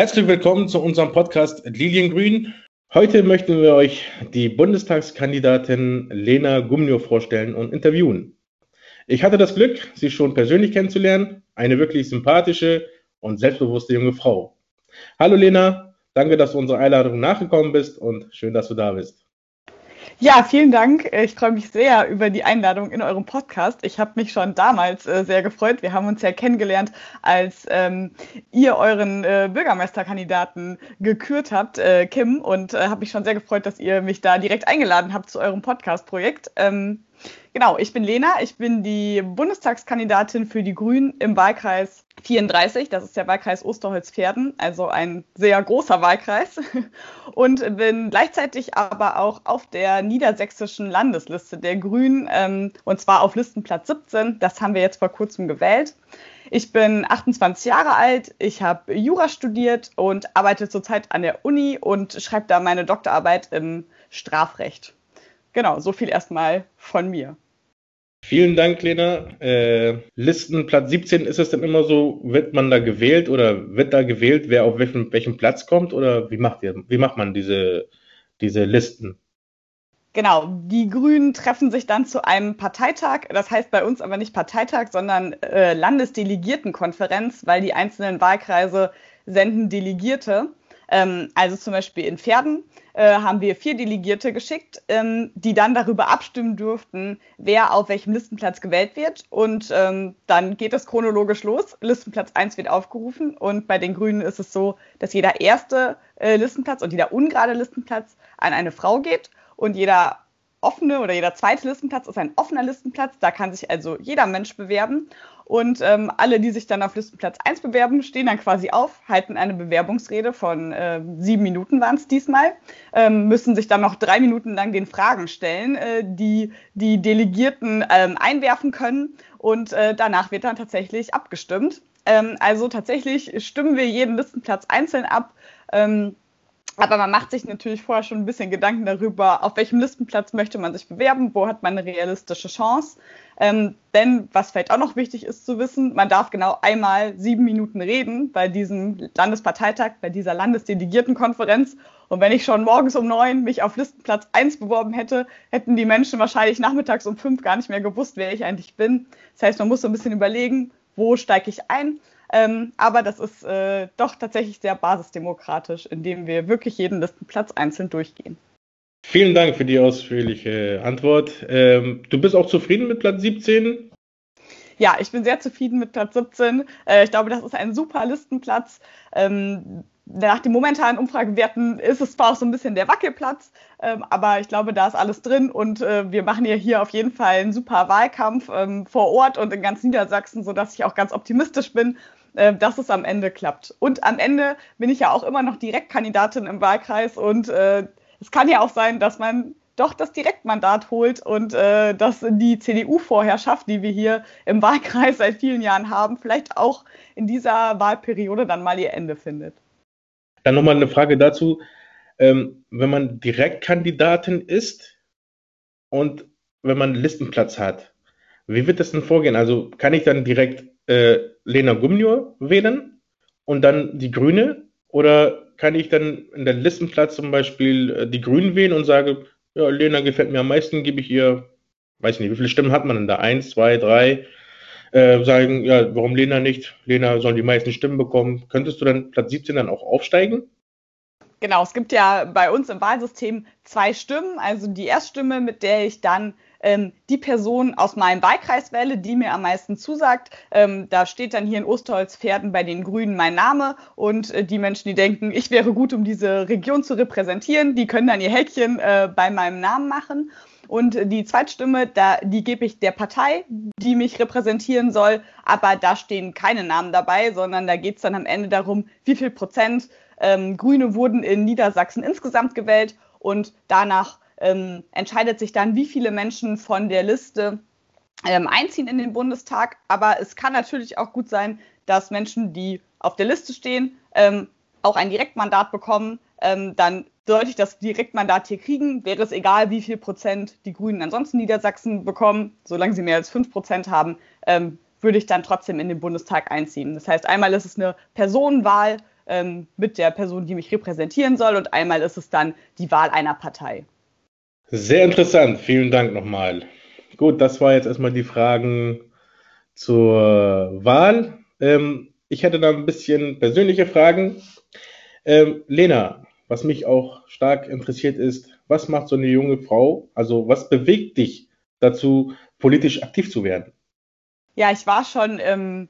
Herzlich willkommen zu unserem Podcast Liliengrün. Heute möchten wir euch die Bundestagskandidatin Lena Gumnio vorstellen und interviewen. Ich hatte das Glück, sie schon persönlich kennenzulernen. Eine wirklich sympathische und selbstbewusste junge Frau. Hallo Lena, danke, dass du unserer Einladung nachgekommen bist und schön, dass du da bist. Ja, vielen Dank. Ich freue mich sehr über die Einladung in eurem Podcast. Ich habe mich schon damals äh, sehr gefreut. Wir haben uns ja kennengelernt, als ähm, ihr euren äh, Bürgermeisterkandidaten gekürt habt, äh, Kim, und äh, habe mich schon sehr gefreut, dass ihr mich da direkt eingeladen habt zu eurem Podcast-Projekt. Ähm, Genau, ich bin Lena, ich bin die Bundestagskandidatin für die Grünen im Wahlkreis 34, das ist der Wahlkreis Osterholz-Pferden, also ein sehr großer Wahlkreis. Und bin gleichzeitig aber auch auf der niedersächsischen Landesliste der Grünen ähm, und zwar auf Listenplatz 17, das haben wir jetzt vor kurzem gewählt. Ich bin 28 Jahre alt, ich habe Jura studiert und arbeite zurzeit an der Uni und schreibe da meine Doktorarbeit im Strafrecht genau, so viel erstmal von mir. Vielen Dank, Lena. Äh, Listenplatz 17, ist es denn immer so, wird man da gewählt oder wird da gewählt, wer auf welchem, welchem Platz kommt oder wie macht ihr, wie macht man diese, diese Listen? Genau, die Grünen treffen sich dann zu einem Parteitag. Das heißt bei uns aber nicht Parteitag, sondern äh, Landesdelegiertenkonferenz, weil die einzelnen Wahlkreise senden Delegierte. Ähm, also zum Beispiel in Pferden äh, haben wir vier Delegierte geschickt, ähm, die dann darüber abstimmen durften, wer auf welchem Listenplatz gewählt wird. Und ähm, dann geht es chronologisch los. Listenplatz 1 wird aufgerufen und bei den Grünen ist es so, dass jeder erste äh, Listenplatz und jeder ungerade Listenplatz an eine Frau geht und jeder offene oder jeder zweite Listenplatz ist ein offener Listenplatz. Da kann sich also jeder Mensch bewerben. Und ähm, alle, die sich dann auf Listenplatz 1 bewerben, stehen dann quasi auf, halten eine Bewerbungsrede von äh, sieben Minuten waren es diesmal, ähm, müssen sich dann noch drei Minuten lang den Fragen stellen, äh, die die Delegierten ähm, einwerfen können. Und äh, danach wird dann tatsächlich abgestimmt. Ähm, also tatsächlich stimmen wir jeden Listenplatz einzeln ab. Ähm, aber man macht sich natürlich vorher schon ein bisschen Gedanken darüber, auf welchem Listenplatz möchte man sich bewerben, wo hat man eine realistische Chance. Ähm, denn was vielleicht auch noch wichtig ist zu wissen, man darf genau einmal sieben Minuten reden bei diesem Landesparteitag, bei dieser Landesdelegiertenkonferenz. Und wenn ich schon morgens um neun mich auf Listenplatz eins beworben hätte, hätten die Menschen wahrscheinlich nachmittags um fünf gar nicht mehr gewusst, wer ich eigentlich bin. Das heißt, man muss so ein bisschen überlegen, wo steige ich ein ähm, aber das ist äh, doch tatsächlich sehr basisdemokratisch, indem wir wirklich jeden Listenplatz einzeln durchgehen. Vielen Dank für die ausführliche Antwort. Ähm, du bist auch zufrieden mit Platz 17? Ja, ich bin sehr zufrieden mit Platz 17. Äh, ich glaube, das ist ein super Listenplatz. Ähm, nach den momentanen Umfragewerten ist es zwar auch so ein bisschen der Wackelplatz, ähm, aber ich glaube, da ist alles drin und äh, wir machen ja hier auf jeden Fall einen super Wahlkampf ähm, vor Ort und in ganz Niedersachsen, sodass ich auch ganz optimistisch bin, äh, dass es am Ende klappt. Und am Ende bin ich ja auch immer noch Direktkandidatin im Wahlkreis und äh, es kann ja auch sein, dass man doch das Direktmandat holt und äh, dass die CDU-Vorherrschaft, die wir hier im Wahlkreis seit vielen Jahren haben, vielleicht auch in dieser Wahlperiode dann mal ihr Ende findet. Dann nochmal eine Frage dazu. Ähm, wenn man Direktkandidatin ist und wenn man Listenplatz hat, wie wird das denn vorgehen? Also kann ich dann direkt äh, Lena Gumnior wählen und dann die Grüne? Oder kann ich dann in der Listenplatz zum Beispiel äh, die Grünen wählen und sage, ja, Lena gefällt mir am meisten, gebe ich ihr, weiß nicht, wie viele Stimmen hat man denn da? Eins, zwei, drei? Äh, sagen, ja, warum Lena nicht? Lena soll die meisten Stimmen bekommen. Könntest du dann Platz 17 dann auch aufsteigen? Genau, es gibt ja bei uns im Wahlsystem zwei Stimmen. Also die Erststimme, mit der ich dann ähm, die Person aus meinem Wahlkreis wähle, die mir am meisten zusagt. Ähm, da steht dann hier in Osterholz-Pferden bei den Grünen mein Name und äh, die Menschen, die denken, ich wäre gut, um diese Region zu repräsentieren, die können dann ihr Häkchen äh, bei meinem Namen machen. Und die Zweitstimme, da, die gebe ich der Partei, die mich repräsentieren soll. Aber da stehen keine Namen dabei, sondern da geht es dann am Ende darum, wie viel Prozent ähm, Grüne wurden in Niedersachsen insgesamt gewählt. Und danach ähm, entscheidet sich dann, wie viele Menschen von der Liste ähm, einziehen in den Bundestag. Aber es kann natürlich auch gut sein, dass Menschen, die auf der Liste stehen, ähm, auch ein Direktmandat bekommen. Ähm, dann sollte ich das Direktmandat hier kriegen, wäre es egal, wie viel Prozent die Grünen ansonsten Niedersachsen bekommen. Solange sie mehr als fünf Prozent haben, ähm, würde ich dann trotzdem in den Bundestag einziehen. Das heißt, einmal ist es eine Personenwahl ähm, mit der Person, die mich repräsentieren soll und einmal ist es dann die Wahl einer Partei. Sehr interessant, vielen Dank nochmal. Gut, das war jetzt erstmal die Fragen zur Wahl. Ähm, ich hätte da ein bisschen persönliche Fragen. Ähm, Lena, was mich auch stark interessiert ist, was macht so eine junge Frau, also was bewegt dich dazu, politisch aktiv zu werden? Ja, ich war schon ähm,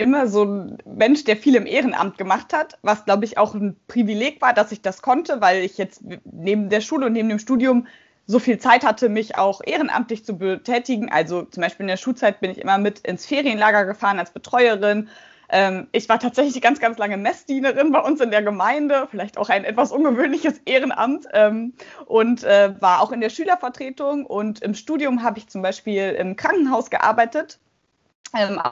immer so ein Mensch, der viel im Ehrenamt gemacht hat, was glaube ich auch ein Privileg war, dass ich das konnte, weil ich jetzt neben der Schule und neben dem Studium so viel Zeit hatte, mich auch ehrenamtlich zu betätigen. Also zum Beispiel in der Schulzeit bin ich immer mit ins Ferienlager gefahren als Betreuerin. Ähm, ich war tatsächlich ganz, ganz lange Messdienerin bei uns in der Gemeinde, vielleicht auch ein etwas ungewöhnliches Ehrenamt ähm, und äh, war auch in der Schülervertretung und im Studium habe ich zum Beispiel im Krankenhaus gearbeitet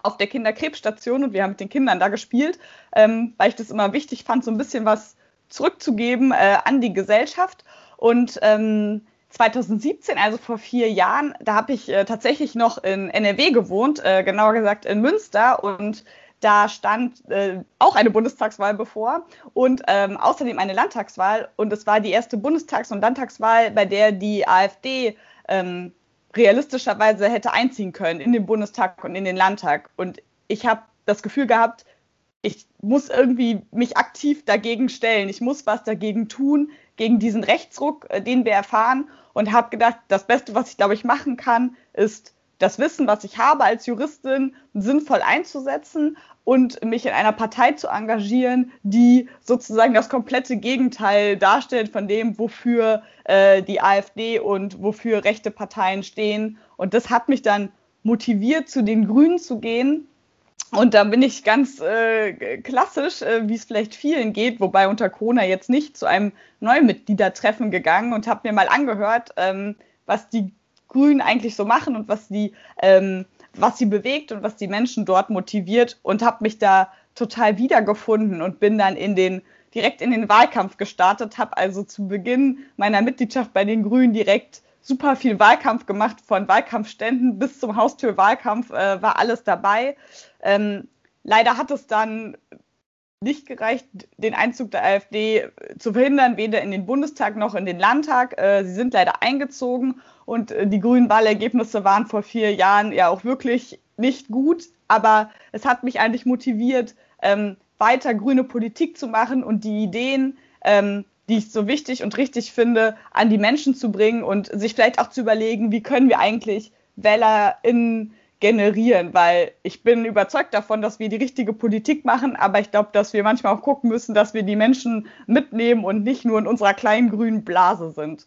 auf der Kinderkrebsstation und wir haben mit den Kindern da gespielt, ähm, weil ich das immer wichtig fand, so ein bisschen was zurückzugeben äh, an die Gesellschaft. Und ähm, 2017, also vor vier Jahren, da habe ich äh, tatsächlich noch in NRW gewohnt, äh, genauer gesagt in Münster und da stand äh, auch eine Bundestagswahl bevor und ähm, außerdem eine Landtagswahl. Und es war die erste Bundestags- und Landtagswahl, bei der die AfD ähm, realistischerweise hätte einziehen können in den Bundestag und in den Landtag. Und ich habe das Gefühl gehabt, ich muss irgendwie mich aktiv dagegen stellen. Ich muss was dagegen tun, gegen diesen Rechtsruck, äh, den wir erfahren. Und habe gedacht, das Beste, was ich, glaube ich, machen kann, ist das Wissen, was ich habe als Juristin, sinnvoll einzusetzen und mich in einer Partei zu engagieren, die sozusagen das komplette Gegenteil darstellt von dem, wofür äh, die AfD und wofür rechte Parteien stehen. Und das hat mich dann motiviert, zu den Grünen zu gehen. Und da bin ich ganz äh, klassisch, äh, wie es vielleicht vielen geht, wobei unter Corona jetzt nicht zu einem Neumitgliedertreffen gegangen und habe mir mal angehört, ähm, was die Grünen eigentlich so machen und was die ähm, was sie bewegt und was die Menschen dort motiviert und habe mich da total wiedergefunden und bin dann in den direkt in den Wahlkampf gestartet, habe also zu Beginn meiner Mitgliedschaft bei den Grünen direkt super viel Wahlkampf gemacht, von Wahlkampfständen bis zum Haustürwahlkampf äh, war alles dabei. Ähm, leider hat es dann nicht gereicht, den Einzug der AfD zu verhindern, weder in den Bundestag noch in den Landtag. Äh, sie sind leider eingezogen und äh, die grünen Wahlergebnisse waren vor vier Jahren ja auch wirklich nicht gut. Aber es hat mich eigentlich motiviert, ähm, weiter grüne Politik zu machen und die Ideen, ähm, die ich so wichtig und richtig finde, an die Menschen zu bringen und sich vielleicht auch zu überlegen, wie können wir eigentlich WählerInnen generieren, weil ich bin überzeugt davon, dass wir die richtige Politik machen, aber ich glaube, dass wir manchmal auch gucken müssen, dass wir die Menschen mitnehmen und nicht nur in unserer kleinen grünen Blase sind.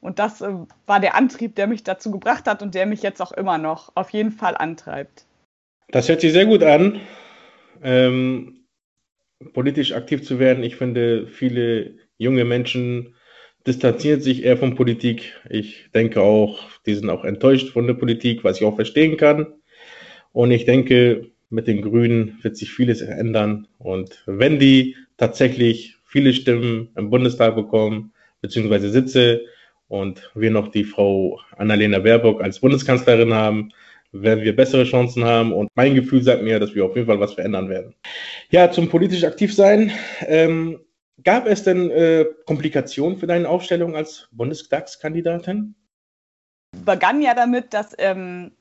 Und das äh, war der Antrieb, der mich dazu gebracht hat und der mich jetzt auch immer noch auf jeden Fall antreibt. Das hört sich sehr gut an, ähm, politisch aktiv zu werden. Ich finde, viele junge Menschen distanziert sich eher von Politik. Ich denke auch, die sind auch enttäuscht von der Politik, was ich auch verstehen kann. Und ich denke, mit den Grünen wird sich vieles ändern. Und wenn die tatsächlich viele Stimmen im Bundestag bekommen, beziehungsweise Sitze, und wir noch die Frau Annalena Baerbock als Bundeskanzlerin haben, werden wir bessere Chancen haben. Und mein Gefühl sagt mir, dass wir auf jeden Fall was verändern werden. Ja, zum politisch aktiv sein. Ähm, Gab es denn äh, Komplikationen für deine Aufstellung als Bundestagskandidatin? Begann ja damit, dass ähm,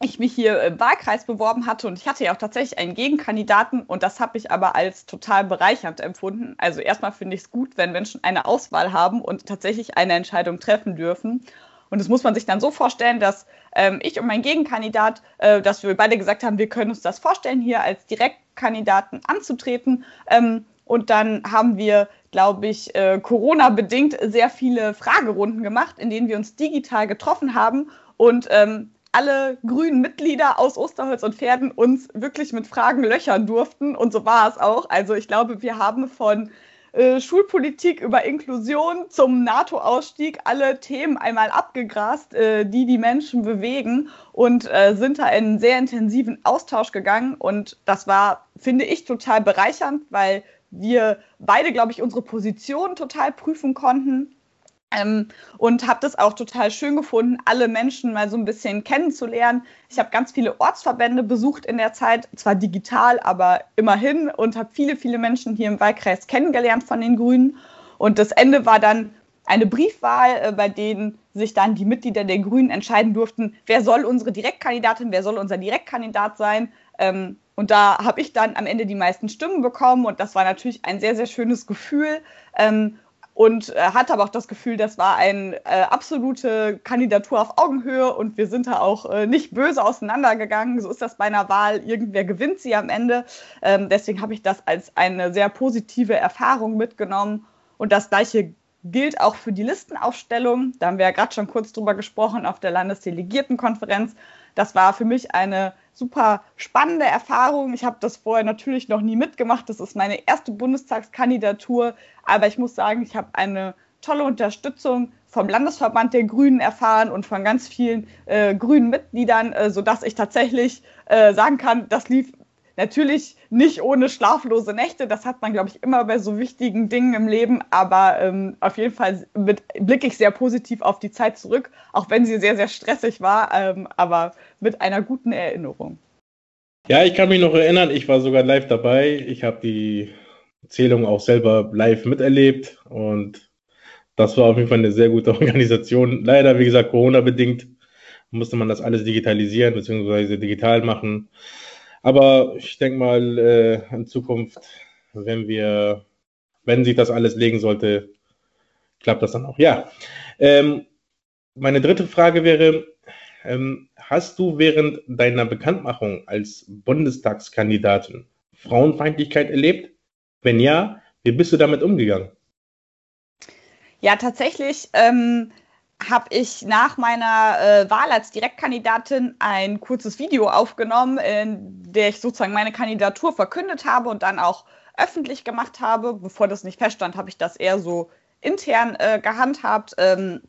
ich mich hier im Wahlkreis beworben hatte und ich hatte ja auch tatsächlich einen Gegenkandidaten und das habe ich aber als total bereichernd empfunden. Also erstmal finde ich es gut, wenn Menschen eine Auswahl haben und tatsächlich eine Entscheidung treffen dürfen. Und das muss man sich dann so vorstellen, dass ähm, ich und mein Gegenkandidat, äh, dass wir beide gesagt haben, wir können uns das vorstellen, hier als Direktkandidaten anzutreten. Ähm, und dann haben wir, glaube ich, äh, Corona-bedingt sehr viele Fragerunden gemacht, in denen wir uns digital getroffen haben und ähm, alle grünen Mitglieder aus Osterholz und Pferden uns wirklich mit Fragen löchern durften. Und so war es auch. Also ich glaube, wir haben von äh, Schulpolitik über Inklusion zum NATO-Ausstieg alle Themen einmal abgegrast, äh, die die Menschen bewegen und äh, sind da in einen sehr intensiven Austausch gegangen. Und das war, finde ich, total bereichernd, weil wir beide, glaube ich, unsere Position total prüfen konnten Ähm, und habe das auch total schön gefunden, alle Menschen mal so ein bisschen kennenzulernen. Ich habe ganz viele Ortsverbände besucht in der Zeit, zwar digital, aber immerhin und habe viele, viele Menschen hier im Wahlkreis kennengelernt von den Grünen. Und das Ende war dann eine Briefwahl, äh, bei denen sich dann die Mitglieder der Grünen entscheiden durften, wer soll unsere Direktkandidatin, wer soll unser Direktkandidat sein. Ähm, und da habe ich dann am Ende die meisten Stimmen bekommen und das war natürlich ein sehr, sehr schönes Gefühl. Ähm, und äh, hatte aber auch das Gefühl, das war eine äh, absolute Kandidatur auf Augenhöhe und wir sind da auch äh, nicht böse auseinandergegangen. So ist das bei einer Wahl. Irgendwer gewinnt sie am Ende. Ähm, deswegen habe ich das als eine sehr positive Erfahrung mitgenommen. Und das gleiche gilt auch für die Listenaufstellung. Da haben wir ja gerade schon kurz drüber gesprochen auf der Landesdelegiertenkonferenz. Das war für mich eine super spannende Erfahrung. Ich habe das vorher natürlich noch nie mitgemacht. Das ist meine erste Bundestagskandidatur. Aber ich muss sagen, ich habe eine tolle Unterstützung vom Landesverband der Grünen erfahren und von ganz vielen äh, grünen Mitgliedern, äh, sodass ich tatsächlich äh, sagen kann, das lief Natürlich nicht ohne schlaflose Nächte, das hat man, glaube ich, immer bei so wichtigen Dingen im Leben, aber ähm, auf jeden Fall blicke ich sehr positiv auf die Zeit zurück, auch wenn sie sehr, sehr stressig war, ähm, aber mit einer guten Erinnerung. Ja, ich kann mich noch erinnern, ich war sogar live dabei. Ich habe die Zählung auch selber live miterlebt und das war auf jeden Fall eine sehr gute Organisation. Leider, wie gesagt, Corona-bedingt musste man das alles digitalisieren bzw. digital machen. Aber ich denke mal, äh, in Zukunft, wenn wir, wenn sich das alles legen sollte, klappt das dann auch. Ja. Ähm, meine dritte Frage wäre, ähm, hast du während deiner Bekanntmachung als Bundestagskandidatin Frauenfeindlichkeit erlebt? Wenn ja, wie bist du damit umgegangen? Ja, tatsächlich ähm, habe ich nach meiner äh, Wahl als Direktkandidatin ein kurzes Video aufgenommen, in der ich sozusagen meine Kandidatur verkündet habe und dann auch öffentlich gemacht habe. Bevor das nicht feststand, habe ich das eher so intern äh, gehandhabt ähm,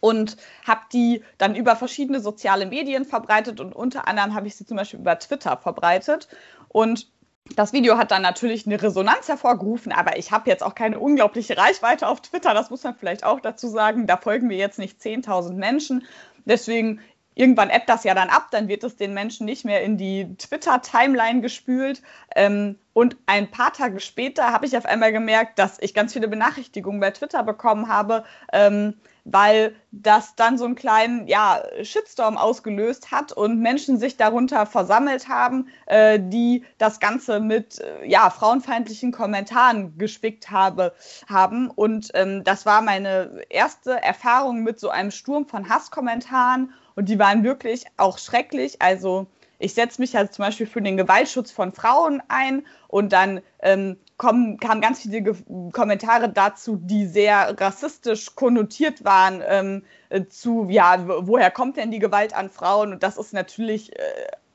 und habe die dann über verschiedene soziale Medien verbreitet und unter anderem habe ich sie zum Beispiel über Twitter verbreitet und das Video hat dann natürlich eine Resonanz hervorgerufen, aber ich habe jetzt auch keine unglaubliche Reichweite auf Twitter, das muss man vielleicht auch dazu sagen. Da folgen mir jetzt nicht 10.000 Menschen. Deswegen irgendwann ebbt das ja dann ab, dann wird es den Menschen nicht mehr in die Twitter-Timeline gespült. Ähm, und ein paar Tage später habe ich auf einmal gemerkt, dass ich ganz viele Benachrichtigungen bei Twitter bekommen habe, ähm, weil das dann so einen kleinen ja, Shitstorm ausgelöst hat und Menschen sich darunter versammelt haben, äh, die das Ganze mit äh, ja, frauenfeindlichen Kommentaren gespickt habe, haben. Und ähm, das war meine erste Erfahrung mit so einem Sturm von Hasskommentaren und die waren wirklich auch schrecklich. Also ich setze mich ja zum Beispiel für den Gewaltschutz von Frauen ein und dann ähm, kommen, kamen ganz viele Ge Kommentare dazu, die sehr rassistisch konnotiert waren, ähm, äh, zu, ja, woher kommt denn die Gewalt an Frauen? Und das ist natürlich äh,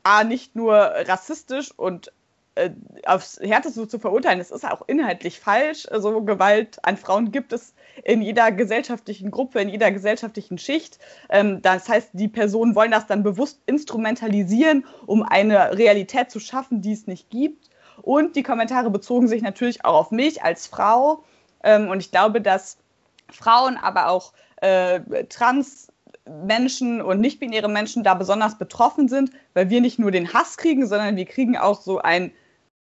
A, nicht nur rassistisch und äh, aufs Härteste zu verurteilen, das ist auch inhaltlich falsch. Also Gewalt an Frauen gibt es in jeder gesellschaftlichen Gruppe, in jeder gesellschaftlichen Schicht. Ähm, das heißt, die Personen wollen das dann bewusst instrumentalisieren, um eine Realität zu schaffen, die es nicht gibt. Und die Kommentare bezogen sich natürlich auch auf mich als Frau. Ähm, und ich glaube, dass Frauen, aber auch äh, Trans Menschen und nicht-binäre Menschen da besonders betroffen sind, weil wir nicht nur den Hass kriegen, sondern wir kriegen auch so ein,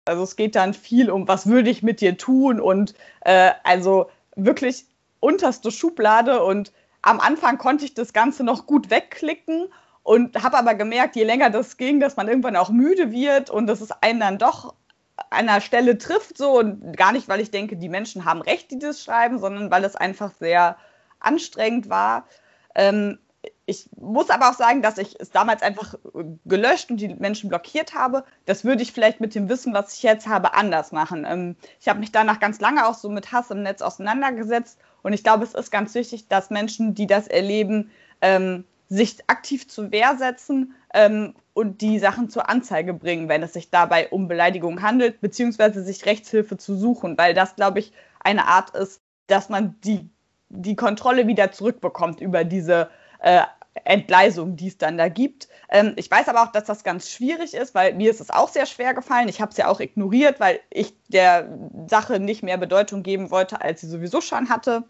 also es geht dann viel um, was würde ich mit dir tun und äh, also wirklich unterste Schublade und am Anfang konnte ich das Ganze noch gut wegklicken und habe aber gemerkt, je länger das ging, dass man irgendwann auch müde wird und dass es einen dann doch einer Stelle trifft so und gar nicht, weil ich denke, die Menschen haben recht, die das schreiben, sondern weil es einfach sehr anstrengend war. Ähm, ich muss aber auch sagen, dass ich es damals einfach gelöscht und die Menschen blockiert habe. Das würde ich vielleicht mit dem Wissen, was ich jetzt habe, anders machen. Ähm, ich habe mich danach ganz lange auch so mit Hass im Netz auseinandergesetzt und ich glaube, es ist ganz wichtig, dass Menschen, die das erleben, ähm, sich aktiv zur Wehr setzen ähm, und die Sachen zur Anzeige bringen, wenn es sich dabei um Beleidigung handelt, beziehungsweise sich Rechtshilfe zu suchen, weil das, glaube ich, eine Art ist, dass man die, die Kontrolle wieder zurückbekommt über diese äh, Entgleisung, die es dann da gibt. Ähm, ich weiß aber auch, dass das ganz schwierig ist, weil mir ist es auch sehr schwer gefallen. Ich habe es ja auch ignoriert, weil ich der Sache nicht mehr Bedeutung geben wollte, als sie sowieso schon hatte.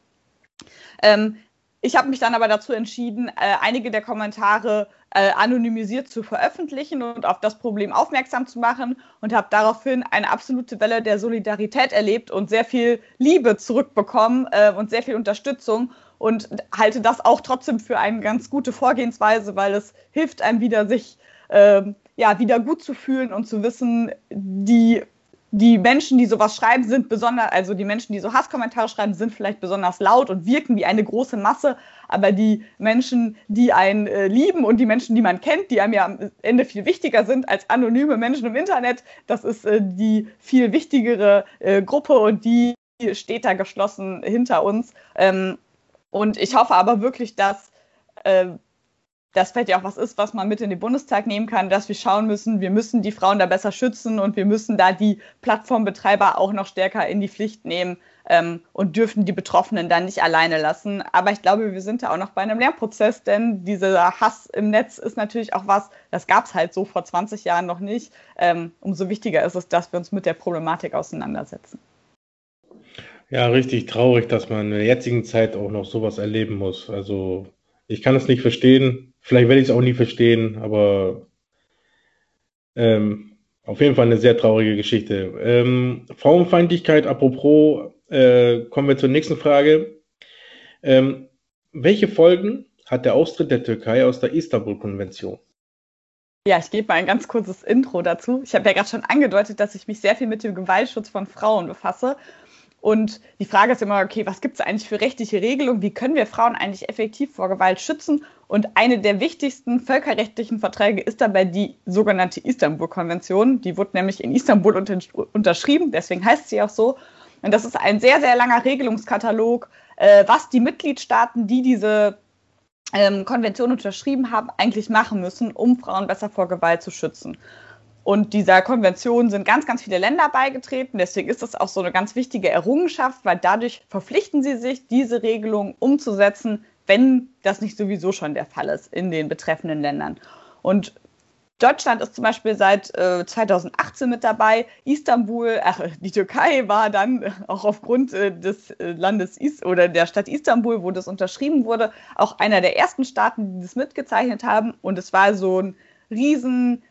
Ähm, ich habe mich dann aber dazu entschieden, äh, einige der Kommentare äh, anonymisiert zu veröffentlichen und auf das Problem aufmerksam zu machen und habe daraufhin eine absolute Welle der Solidarität erlebt und sehr viel Liebe zurückbekommen äh, und sehr viel Unterstützung und halte das auch trotzdem für eine ganz gute Vorgehensweise, weil es hilft einem wieder, sich ähm, ja wieder gut zu fühlen und zu wissen, die die Menschen, die sowas schreiben, sind besonders, also die Menschen, die so Hasskommentare schreiben, sind vielleicht besonders laut und wirken wie eine große Masse, aber die Menschen, die einen äh, lieben und die Menschen, die man kennt, die einem ja am Ende viel wichtiger sind als anonyme Menschen im Internet, das ist äh, die viel wichtigere äh, Gruppe und die steht da geschlossen hinter uns. Ähm, und ich hoffe aber wirklich, dass äh, das vielleicht ja auch was ist, was man mit in den Bundestag nehmen kann, dass wir schauen müssen, wir müssen die Frauen da besser schützen und wir müssen da die Plattformbetreiber auch noch stärker in die Pflicht nehmen ähm, und dürfen die Betroffenen dann nicht alleine lassen. Aber ich glaube, wir sind da auch noch bei einem Lernprozess, denn dieser Hass im Netz ist natürlich auch was, das gab es halt so vor 20 Jahren noch nicht. Ähm, umso wichtiger ist es, dass wir uns mit der Problematik auseinandersetzen. Ja, richtig traurig, dass man in der jetzigen Zeit auch noch sowas erleben muss. Also ich kann es nicht verstehen, Vielleicht werde ich es auch nie verstehen, aber ähm, auf jeden Fall eine sehr traurige Geschichte. Ähm, Frauenfeindlichkeit, apropos, äh, kommen wir zur nächsten Frage. Ähm, welche Folgen hat der Austritt der Türkei aus der Istanbul-Konvention? Ja, ich gebe mal ein ganz kurzes Intro dazu. Ich habe ja gerade schon angedeutet, dass ich mich sehr viel mit dem Gewaltschutz von Frauen befasse. Und die Frage ist immer, okay, was gibt es eigentlich für rechtliche Regelungen? Wie können wir Frauen eigentlich effektiv vor Gewalt schützen? Und eine der wichtigsten völkerrechtlichen Verträge ist dabei die sogenannte Istanbul-Konvention. Die wurde nämlich in Istanbul unter unterschrieben, deswegen heißt sie auch so. Und das ist ein sehr, sehr langer Regelungskatalog, äh, was die Mitgliedstaaten, die diese ähm, Konvention unterschrieben haben, eigentlich machen müssen, um Frauen besser vor Gewalt zu schützen. Und dieser Konvention sind ganz, ganz viele Länder beigetreten. Deswegen ist das auch so eine ganz wichtige Errungenschaft, weil dadurch verpflichten sie sich, diese Regelung umzusetzen, wenn das nicht sowieso schon der Fall ist in den betreffenden Ländern. Und Deutschland ist zum Beispiel seit äh, 2018 mit dabei. Istanbul, ach, die Türkei war dann auch aufgrund äh, des äh, Landes Is oder der Stadt Istanbul, wo das unterschrieben wurde, auch einer der ersten Staaten, die das mitgezeichnet haben. Und es war so ein riesen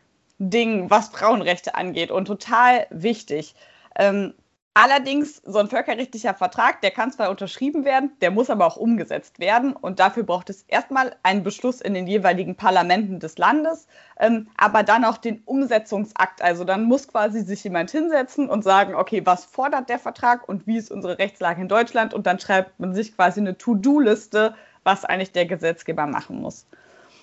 Ding, was Frauenrechte angeht und total wichtig. Ähm, allerdings, so ein völkerrechtlicher Vertrag, der kann zwar unterschrieben werden, der muss aber auch umgesetzt werden und dafür braucht es erstmal einen Beschluss in den jeweiligen Parlamenten des Landes, ähm, aber dann auch den Umsetzungsakt. Also dann muss quasi sich jemand hinsetzen und sagen, okay, was fordert der Vertrag und wie ist unsere Rechtslage in Deutschland und dann schreibt man sich quasi eine To-Do-Liste, was eigentlich der Gesetzgeber machen muss.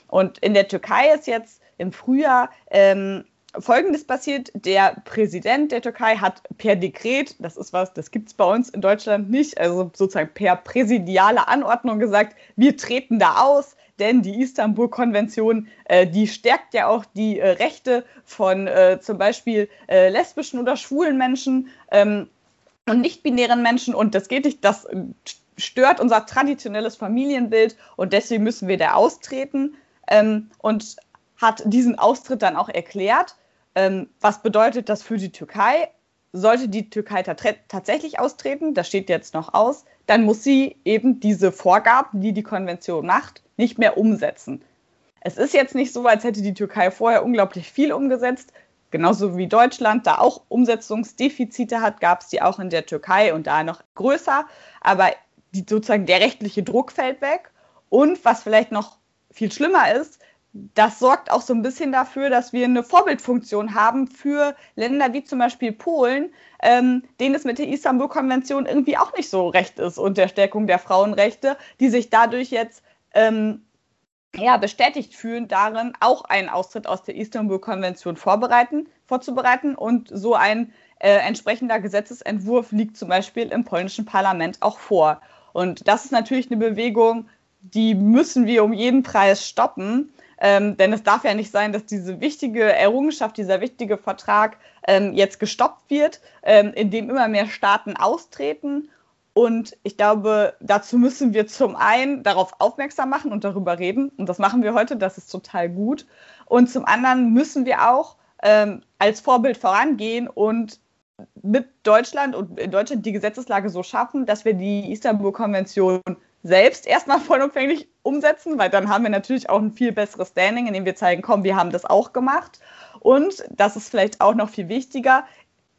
Und in der Türkei ist jetzt im Frühjahr ähm, Folgendes passiert. Der Präsident der Türkei hat per Dekret, das ist was, das gibt es bei uns in Deutschland nicht, also sozusagen per präsidiale Anordnung gesagt, wir treten da aus, denn die Istanbul-Konvention, äh, die stärkt ja auch die äh, Rechte von äh, zum Beispiel äh, lesbischen oder schwulen Menschen ähm, und nicht-binären Menschen und das geht nicht, das stört unser traditionelles Familienbild und deswegen müssen wir da austreten. Ähm, und hat diesen Austritt dann auch erklärt. Ähm, was bedeutet das für die Türkei? Sollte die Türkei tatsächlich austreten, das steht jetzt noch aus, dann muss sie eben diese Vorgaben, die die Konvention macht, nicht mehr umsetzen. Es ist jetzt nicht so, als hätte die Türkei vorher unglaublich viel umgesetzt. Genauso wie Deutschland da auch Umsetzungsdefizite hat, gab es die auch in der Türkei und da noch größer. Aber die, sozusagen der rechtliche Druck fällt weg. Und was vielleicht noch viel schlimmer ist, das sorgt auch so ein bisschen dafür, dass wir eine Vorbildfunktion haben für Länder wie zum Beispiel Polen, ähm, denen es mit der Istanbul-Konvention irgendwie auch nicht so recht ist und der Stärkung der Frauenrechte, die sich dadurch jetzt ähm, ja, bestätigt fühlen darin, auch einen Austritt aus der Istanbul-Konvention vorzubereiten. Und so ein äh, entsprechender Gesetzesentwurf liegt zum Beispiel im polnischen Parlament auch vor. Und das ist natürlich eine Bewegung, die müssen wir um jeden Preis stoppen. Ähm, denn es darf ja nicht sein, dass diese wichtige Errungenschaft, dieser wichtige Vertrag ähm, jetzt gestoppt wird, ähm, indem immer mehr Staaten austreten. Und ich glaube, dazu müssen wir zum einen darauf aufmerksam machen und darüber reden. Und das machen wir heute, das ist total gut. Und zum anderen müssen wir auch ähm, als Vorbild vorangehen und mit Deutschland und in Deutschland die Gesetzeslage so schaffen, dass wir die Istanbul-Konvention selbst erstmal vollumfänglich umsetzen, weil dann haben wir natürlich auch ein viel besseres Standing, indem wir zeigen, komm, wir haben das auch gemacht. Und das ist vielleicht auch noch viel wichtiger,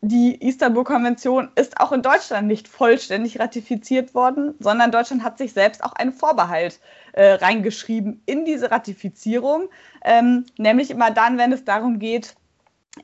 die Istanbul-Konvention ist auch in Deutschland nicht vollständig ratifiziert worden, sondern Deutschland hat sich selbst auch einen Vorbehalt äh, reingeschrieben in diese Ratifizierung, ähm, nämlich immer dann, wenn es darum geht,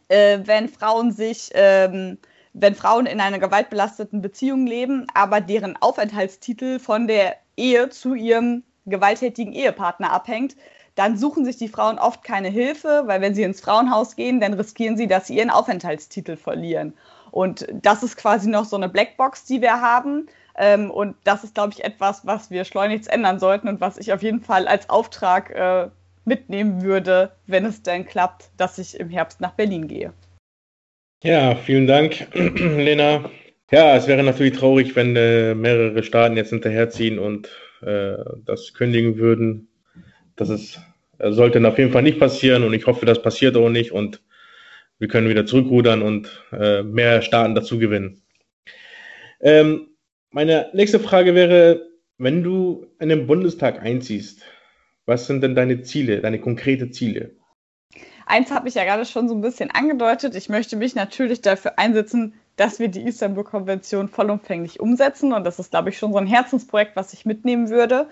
äh, wenn Frauen sich, ähm, wenn Frauen in einer gewaltbelasteten Beziehung leben, aber deren Aufenthaltstitel von der Ehe zu ihrem gewalttätigen Ehepartner abhängt, dann suchen sich die Frauen oft keine Hilfe, weil wenn sie ins Frauenhaus gehen, dann riskieren sie, dass sie ihren Aufenthaltstitel verlieren. Und das ist quasi noch so eine Blackbox, die wir haben. Ähm, und das ist, glaube ich, etwas, was wir schleunigst ändern sollten und was ich auf jeden Fall als Auftrag äh, mitnehmen würde, wenn es denn klappt, dass ich im Herbst nach Berlin gehe. Ja, vielen Dank, Lena. Ja, es wäre natürlich traurig, wenn äh, mehrere Staaten jetzt hinterherziehen und äh, das kündigen würden. Das ist, äh, sollte auf jeden Fall nicht passieren und ich hoffe, das passiert auch nicht und wir können wieder zurückrudern und äh, mehr Staaten dazu gewinnen. Ähm, meine nächste Frage wäre, wenn du in den Bundestag einziehst, was sind denn deine Ziele, deine konkrete Ziele? Eins habe ich ja gerade schon so ein bisschen angedeutet. Ich möchte mich natürlich dafür einsetzen, dass wir die Istanbul-Konvention vollumfänglich umsetzen. Und das ist, glaube ich, schon so ein Herzensprojekt, was ich mitnehmen würde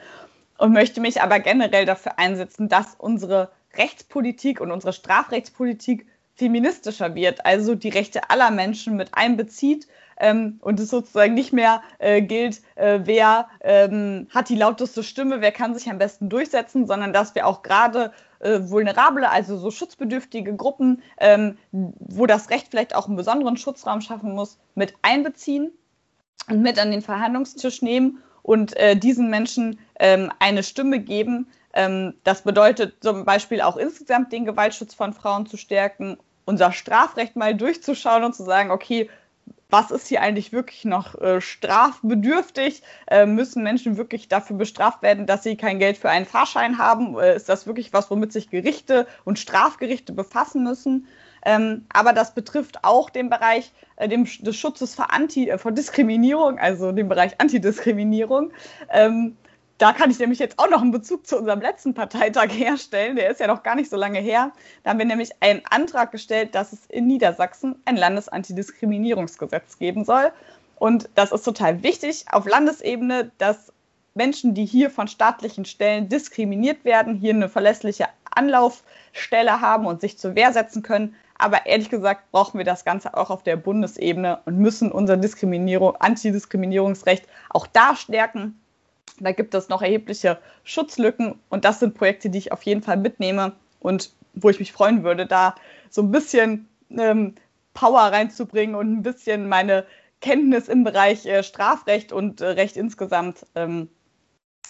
und möchte mich aber generell dafür einsetzen, dass unsere Rechtspolitik und unsere Strafrechtspolitik feministischer wird, also die Rechte aller Menschen mit einbezieht ähm, und es sozusagen nicht mehr äh, gilt, äh, wer ähm, hat die lauteste Stimme, wer kann sich am besten durchsetzen, sondern dass wir auch gerade äh, vulnerable, also so schutzbedürftige Gruppen, ähm, wo das Recht vielleicht auch einen besonderen Schutzraum schaffen muss, mit einbeziehen und mit an den Verhandlungstisch nehmen und äh, diesen Menschen ähm, eine Stimme geben. Ähm, das bedeutet zum Beispiel auch insgesamt den Gewaltschutz von Frauen zu stärken, unser Strafrecht mal durchzuschauen und zu sagen, okay, was ist hier eigentlich wirklich noch äh, strafbedürftig? Äh, müssen Menschen wirklich dafür bestraft werden, dass sie kein Geld für einen Fahrschein haben? Äh, ist das wirklich was, womit sich Gerichte und Strafgerichte befassen müssen? Ähm, aber das betrifft auch den Bereich äh, dem, des Schutzes vor, Anti, äh, vor Diskriminierung, also den Bereich Antidiskriminierung. Ähm, da kann ich nämlich jetzt auch noch einen Bezug zu unserem letzten Parteitag herstellen. Der ist ja noch gar nicht so lange her. Da haben wir nämlich einen Antrag gestellt, dass es in Niedersachsen ein Landesantidiskriminierungsgesetz geben soll. Und das ist total wichtig auf Landesebene, dass Menschen, die hier von staatlichen Stellen diskriminiert werden, hier eine verlässliche Anlaufstelle haben und sich zur Wehr setzen können. Aber ehrlich gesagt brauchen wir das Ganze auch auf der Bundesebene und müssen unser Diskriminierung, Antidiskriminierungsrecht auch da stärken. Da gibt es noch erhebliche Schutzlücken und das sind Projekte, die ich auf jeden Fall mitnehme und wo ich mich freuen würde, da so ein bisschen ähm, Power reinzubringen und ein bisschen meine Kenntnis im Bereich äh, Strafrecht und äh, Recht insgesamt ähm,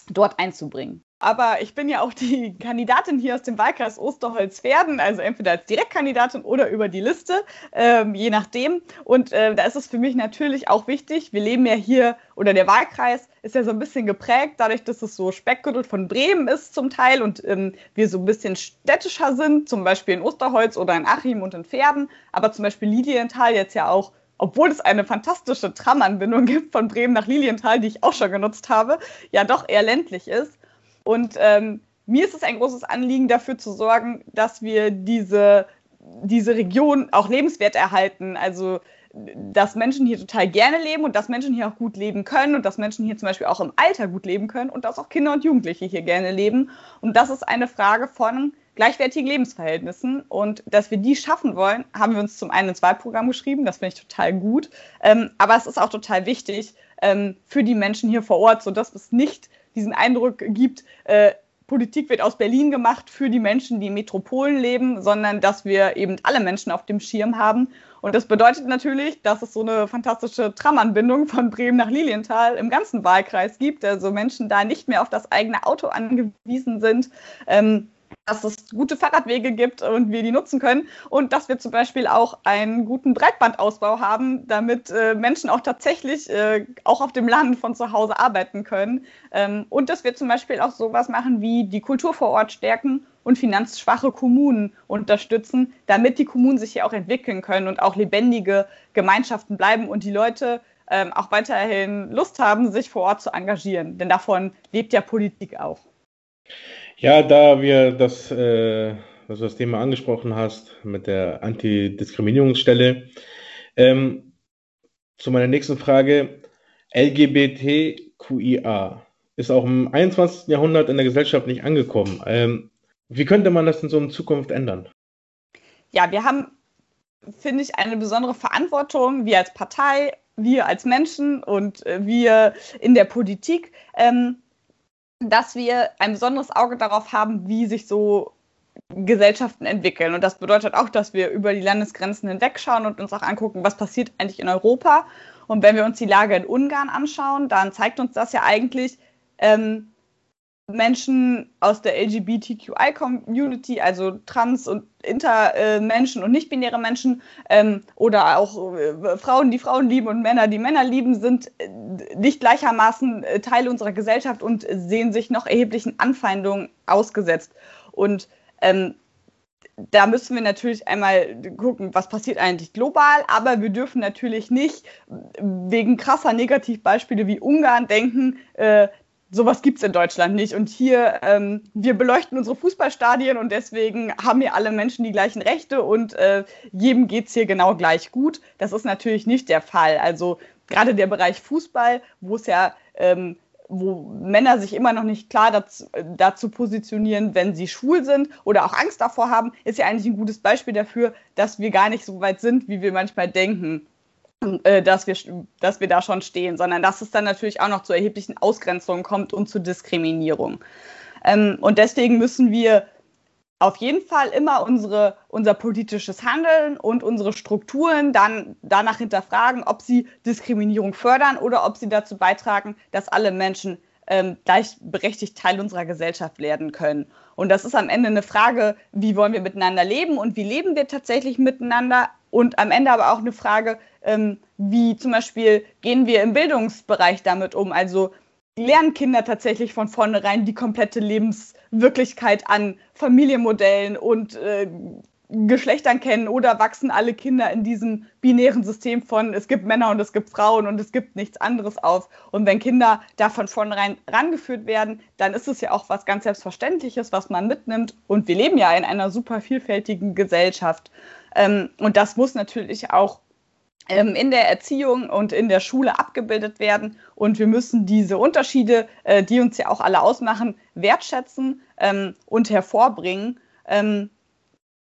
dort einzubringen. Aber ich bin ja auch die Kandidatin hier aus dem Wahlkreis Osterholz-Verden, also entweder als Direktkandidatin oder über die Liste, ähm, je nachdem. Und äh, da ist es für mich natürlich auch wichtig. Wir leben ja hier, oder der Wahlkreis ist ja so ein bisschen geprägt, dadurch, dass es so Speckgürtel von Bremen ist zum Teil und ähm, wir so ein bisschen städtischer sind, zum Beispiel in Osterholz oder in Achim und in Verden. Aber zum Beispiel Lilienthal jetzt ja auch obwohl es eine fantastische Tramanbindung gibt von Bremen nach Lilienthal, die ich auch schon genutzt habe, ja doch eher ländlich ist. Und ähm, mir ist es ein großes Anliegen, dafür zu sorgen, dass wir diese, diese Region auch lebenswert erhalten. Also dass Menschen hier total gerne leben und dass Menschen hier auch gut leben können und dass Menschen hier zum Beispiel auch im Alter gut leben können und dass auch Kinder und Jugendliche hier gerne leben. Und das ist eine Frage von gleichwertigen Lebensverhältnissen. Und dass wir die schaffen wollen, haben wir uns zum einen ins Wahlprogramm geschrieben. Das finde ich total gut. Ähm, aber es ist auch total wichtig ähm, für die Menschen hier vor Ort, sodass es nicht diesen Eindruck gibt, äh, Politik wird aus Berlin gemacht für die Menschen, die in Metropolen leben, sondern dass wir eben alle Menschen auf dem Schirm haben. Und das bedeutet natürlich, dass es so eine fantastische Tramanbindung von Bremen nach Lilienthal im ganzen Wahlkreis gibt. Also Menschen da nicht mehr auf das eigene Auto angewiesen sind. Ähm, dass es gute Fahrradwege gibt und wir die nutzen können und dass wir zum Beispiel auch einen guten Breitbandausbau haben, damit äh, Menschen auch tatsächlich äh, auch auf dem Land von zu Hause arbeiten können ähm, und dass wir zum Beispiel auch sowas machen wie die Kultur vor Ort stärken und finanzschwache Kommunen unterstützen, damit die Kommunen sich hier auch entwickeln können und auch lebendige Gemeinschaften bleiben und die Leute ähm, auch weiterhin Lust haben, sich vor Ort zu engagieren. Denn davon lebt ja Politik auch. Ja, da wir das, äh, du das Thema angesprochen hast mit der Antidiskriminierungsstelle, ähm, zu meiner nächsten Frage. LGBTQIA ist auch im 21. Jahrhundert in der Gesellschaft nicht angekommen. Ähm, wie könnte man das in so in Zukunft ändern? Ja, wir haben, finde ich, eine besondere Verantwortung, wir als Partei, wir als Menschen und äh, wir in der Politik, ähm, dass wir ein besonderes Auge darauf haben, wie sich so Gesellschaften entwickeln. Und das bedeutet auch, dass wir über die Landesgrenzen hinwegschauen und uns auch angucken, was passiert eigentlich in Europa. Und wenn wir uns die Lage in Ungarn anschauen, dann zeigt uns das ja eigentlich, ähm, Menschen aus der LGBTQI-Community, also trans- und inter-Menschen und nicht-binäre Menschen ähm, oder auch äh, Frauen, die Frauen lieben und Männer, die Männer lieben, sind äh, nicht gleichermaßen äh, Teil unserer Gesellschaft und sehen sich noch erheblichen Anfeindungen ausgesetzt. Und ähm, da müssen wir natürlich einmal gucken, was passiert eigentlich global, aber wir dürfen natürlich nicht wegen krasser Negativbeispiele wie Ungarn denken, äh, sowas gibt es in Deutschland nicht. Und hier, ähm, wir beleuchten unsere Fußballstadien und deswegen haben hier alle Menschen die gleichen Rechte und äh, jedem geht es hier genau gleich gut. Das ist natürlich nicht der Fall. Also gerade der Bereich Fußball, wo es ja ähm, wo Männer sich immer noch nicht klar dazu, dazu, positionieren, wenn sie schwul sind oder auch Angst davor haben, ist ja eigentlich ein gutes Beispiel dafür, dass wir gar nicht so weit sind, wie wir manchmal denken, äh, dass, wir, dass wir da schon stehen, sondern dass es dann natürlich auch noch zu erheblichen Ausgrenzungen kommt und zu Diskriminierung. Ähm, und deswegen müssen wir auf jeden Fall immer unsere, unser politisches Handeln und unsere Strukturen dann danach hinterfragen, ob sie Diskriminierung fördern oder ob sie dazu beitragen, dass alle Menschen ähm, gleichberechtigt Teil unserer Gesellschaft werden können. Und das ist am Ende eine Frage, wie wollen wir miteinander leben und wie leben wir tatsächlich miteinander? Und am Ende aber auch eine Frage, ähm, wie zum Beispiel gehen wir im Bildungsbereich damit um? Also lernen Kinder tatsächlich von vornherein die komplette Lebenswirklichkeit an Familienmodellen und äh, Geschlechtern kennen oder wachsen alle Kinder in diesem binären System von es gibt Männer und es gibt Frauen und es gibt nichts anderes auf. Und wenn Kinder da von vornherein rangeführt werden, dann ist es ja auch was ganz Selbstverständliches, was man mitnimmt. Und wir leben ja in einer super vielfältigen Gesellschaft. Ähm, und das muss natürlich auch ähm, in der Erziehung und in der Schule abgebildet werden. Und wir müssen diese Unterschiede, äh, die uns ja auch alle ausmachen, wertschätzen ähm, und hervorbringen. Ähm,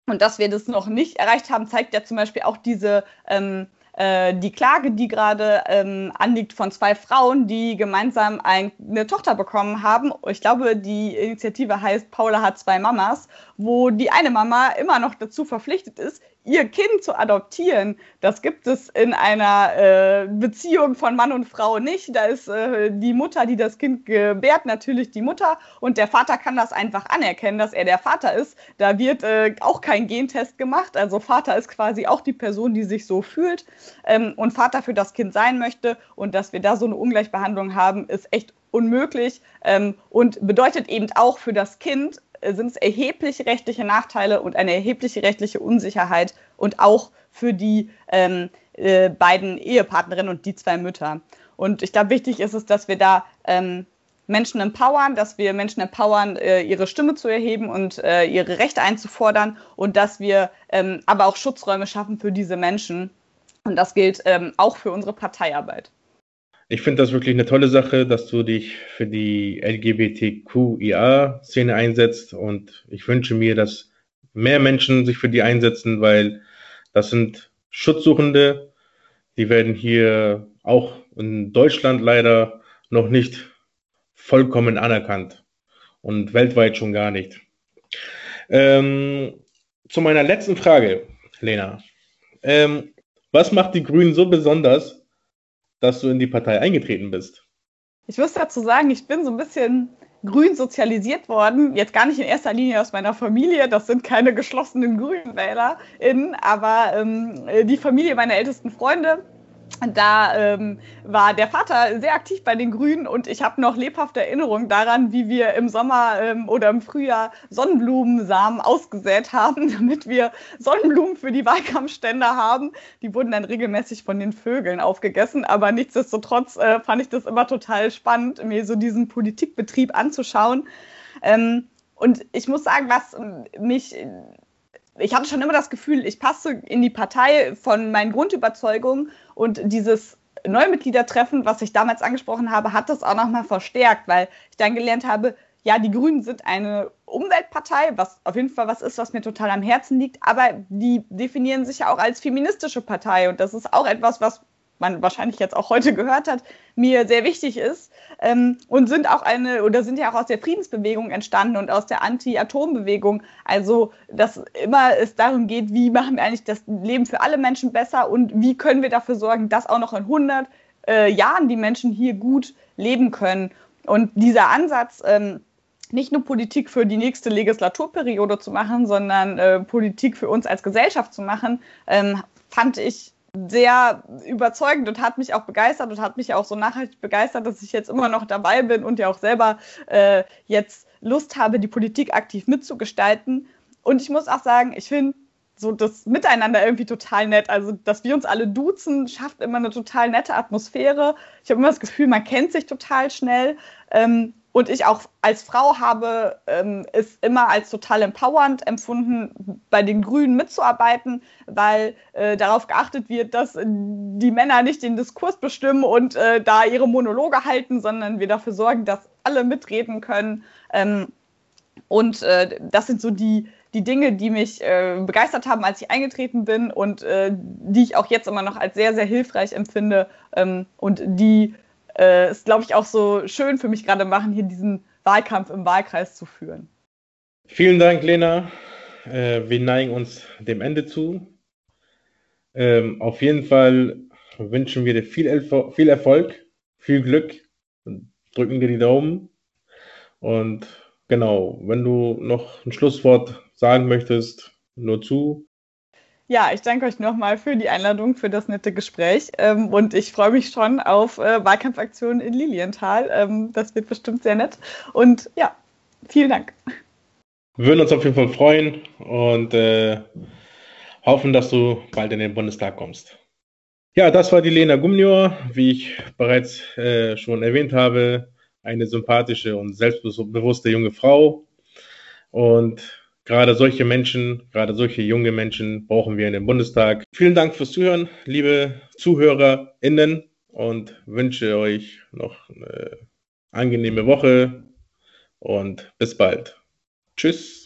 und dass wir das noch nicht erreicht haben, zeigt ja zum Beispiel auch diese ähm, äh, die Klage, die gerade ähm, anliegt von zwei Frauen, die gemeinsam ein, eine Tochter bekommen haben. Ich glaube, die Initiative heißt Paula hat zwei Mamas, wo die eine Mama immer noch dazu verpflichtet ist, ihr Kind zu adoptieren. Das gibt es in einer äh, Beziehung von Mann und Frau nicht. Da ist äh, die Mutter, die das Kind gebärt, natürlich die Mutter und der Vater kann das einfach anerkennen, dass er der Vater ist. Da wird äh, auch kein Gentest gemacht. Also Vater ist quasi auch die Person, die sich so fühlt ähm, und Vater für das Kind sein möchte. Und dass wir da so eine Ungleichbehandlung haben, ist echt unmöglich ähm, und bedeutet eben auch für das Kind sind es erhebliche rechtliche Nachteile und eine erhebliche rechtliche Unsicherheit und auch für die ähm, äh, beiden Ehepartnerinnen und die zwei Mütter. Und ich glaube, wichtig ist es, dass wir da ähm, Menschen empowern, dass wir Menschen empowern, äh, ihre Stimme zu erheben und äh, ihre Rechte einzufordern und dass wir ähm, aber auch Schutzräume schaffen für diese Menschen. Und das gilt ähm, auch für unsere Parteiarbeit. Ich finde das wirklich eine tolle Sache, dass du dich für die LGBTQIA-Szene einsetzt und ich wünsche mir, dass mehr Menschen sich für die einsetzen, weil das sind Schutzsuchende, die werden hier auch in Deutschland leider noch nicht vollkommen anerkannt und weltweit schon gar nicht. Ähm, zu meiner letzten Frage, Lena. Ähm, was macht die Grünen so besonders, dass du in die Partei eingetreten bist? Ich muss dazu sagen, ich bin so ein bisschen grün sozialisiert worden. Jetzt gar nicht in erster Linie aus meiner Familie, das sind keine geschlossenen GrünwählerInnen, aber ähm, die Familie meiner ältesten Freunde da ähm, war der Vater sehr aktiv bei den Grünen und ich habe noch lebhafte Erinnerungen daran, wie wir im Sommer ähm, oder im Frühjahr Sonnenblumensamen ausgesät haben, damit wir Sonnenblumen für die Wahlkampfstände haben. Die wurden dann regelmäßig von den Vögeln aufgegessen, aber nichtsdestotrotz äh, fand ich das immer total spannend, mir so diesen Politikbetrieb anzuschauen. Ähm, und ich muss sagen, was mich ich hatte schon immer das Gefühl, ich passe in die Partei von meinen Grundüberzeugungen und dieses Neumitgliedertreffen, was ich damals angesprochen habe, hat das auch nochmal verstärkt, weil ich dann gelernt habe, ja, die Grünen sind eine Umweltpartei, was auf jeden Fall was ist, was mir total am Herzen liegt, aber die definieren sich ja auch als feministische Partei. Und das ist auch etwas, was man wahrscheinlich jetzt auch heute gehört hat, mir sehr wichtig ist ähm, und sind auch eine oder sind ja auch aus der Friedensbewegung entstanden und aus der Anti-Atom-Bewegung. Also, dass immer es darum geht, wie machen wir eigentlich das Leben für alle Menschen besser und wie können wir dafür sorgen, dass auch noch in 100 äh, Jahren die Menschen hier gut leben können. Und dieser Ansatz, ähm, nicht nur Politik für die nächste Legislaturperiode zu machen, sondern äh, Politik für uns als Gesellschaft zu machen, ähm, fand ich sehr überzeugend und hat mich auch begeistert und hat mich auch so nachhaltig begeistert, dass ich jetzt immer noch dabei bin und ja auch selber äh, jetzt Lust habe, die Politik aktiv mitzugestalten. Und ich muss auch sagen, ich finde so das Miteinander irgendwie total nett. Also, dass wir uns alle duzen, schafft immer eine total nette Atmosphäre. Ich habe immer das Gefühl, man kennt sich total schnell. Ähm, und ich auch als Frau habe ähm, es immer als total empowernd empfunden, bei den Grünen mitzuarbeiten, weil äh, darauf geachtet wird, dass die Männer nicht den Diskurs bestimmen und äh, da ihre Monologe halten, sondern wir dafür sorgen, dass alle mitreden können. Ähm, und äh, das sind so die, die Dinge, die mich äh, begeistert haben, als ich eingetreten bin und äh, die ich auch jetzt immer noch als sehr, sehr hilfreich empfinde ähm, und die äh, ist, glaube ich, auch so schön für mich gerade machen, hier diesen Wahlkampf im Wahlkreis zu führen. Vielen Dank, Lena. Äh, wir neigen uns dem Ende zu. Ähm, auf jeden Fall wünschen wir dir viel, Elf viel Erfolg, viel Glück, drücken dir die Daumen. Und genau, wenn du noch ein Schlusswort sagen möchtest, nur zu. Ja, ich danke euch nochmal für die Einladung, für das nette Gespräch. Ähm, und ich freue mich schon auf äh, Wahlkampfaktionen in Lilienthal. Ähm, das wird bestimmt sehr nett. Und ja, vielen Dank. Wir würden uns auf jeden Fall freuen und äh, hoffen, dass du bald in den Bundestag kommst. Ja, das war die Lena Gumnior, wie ich bereits äh, schon erwähnt habe, eine sympathische und selbstbewusste junge Frau. Und Gerade solche Menschen, gerade solche junge Menschen brauchen wir in dem Bundestag. Vielen Dank fürs Zuhören, liebe ZuhörerInnen, und wünsche euch noch eine angenehme Woche und bis bald. Tschüss.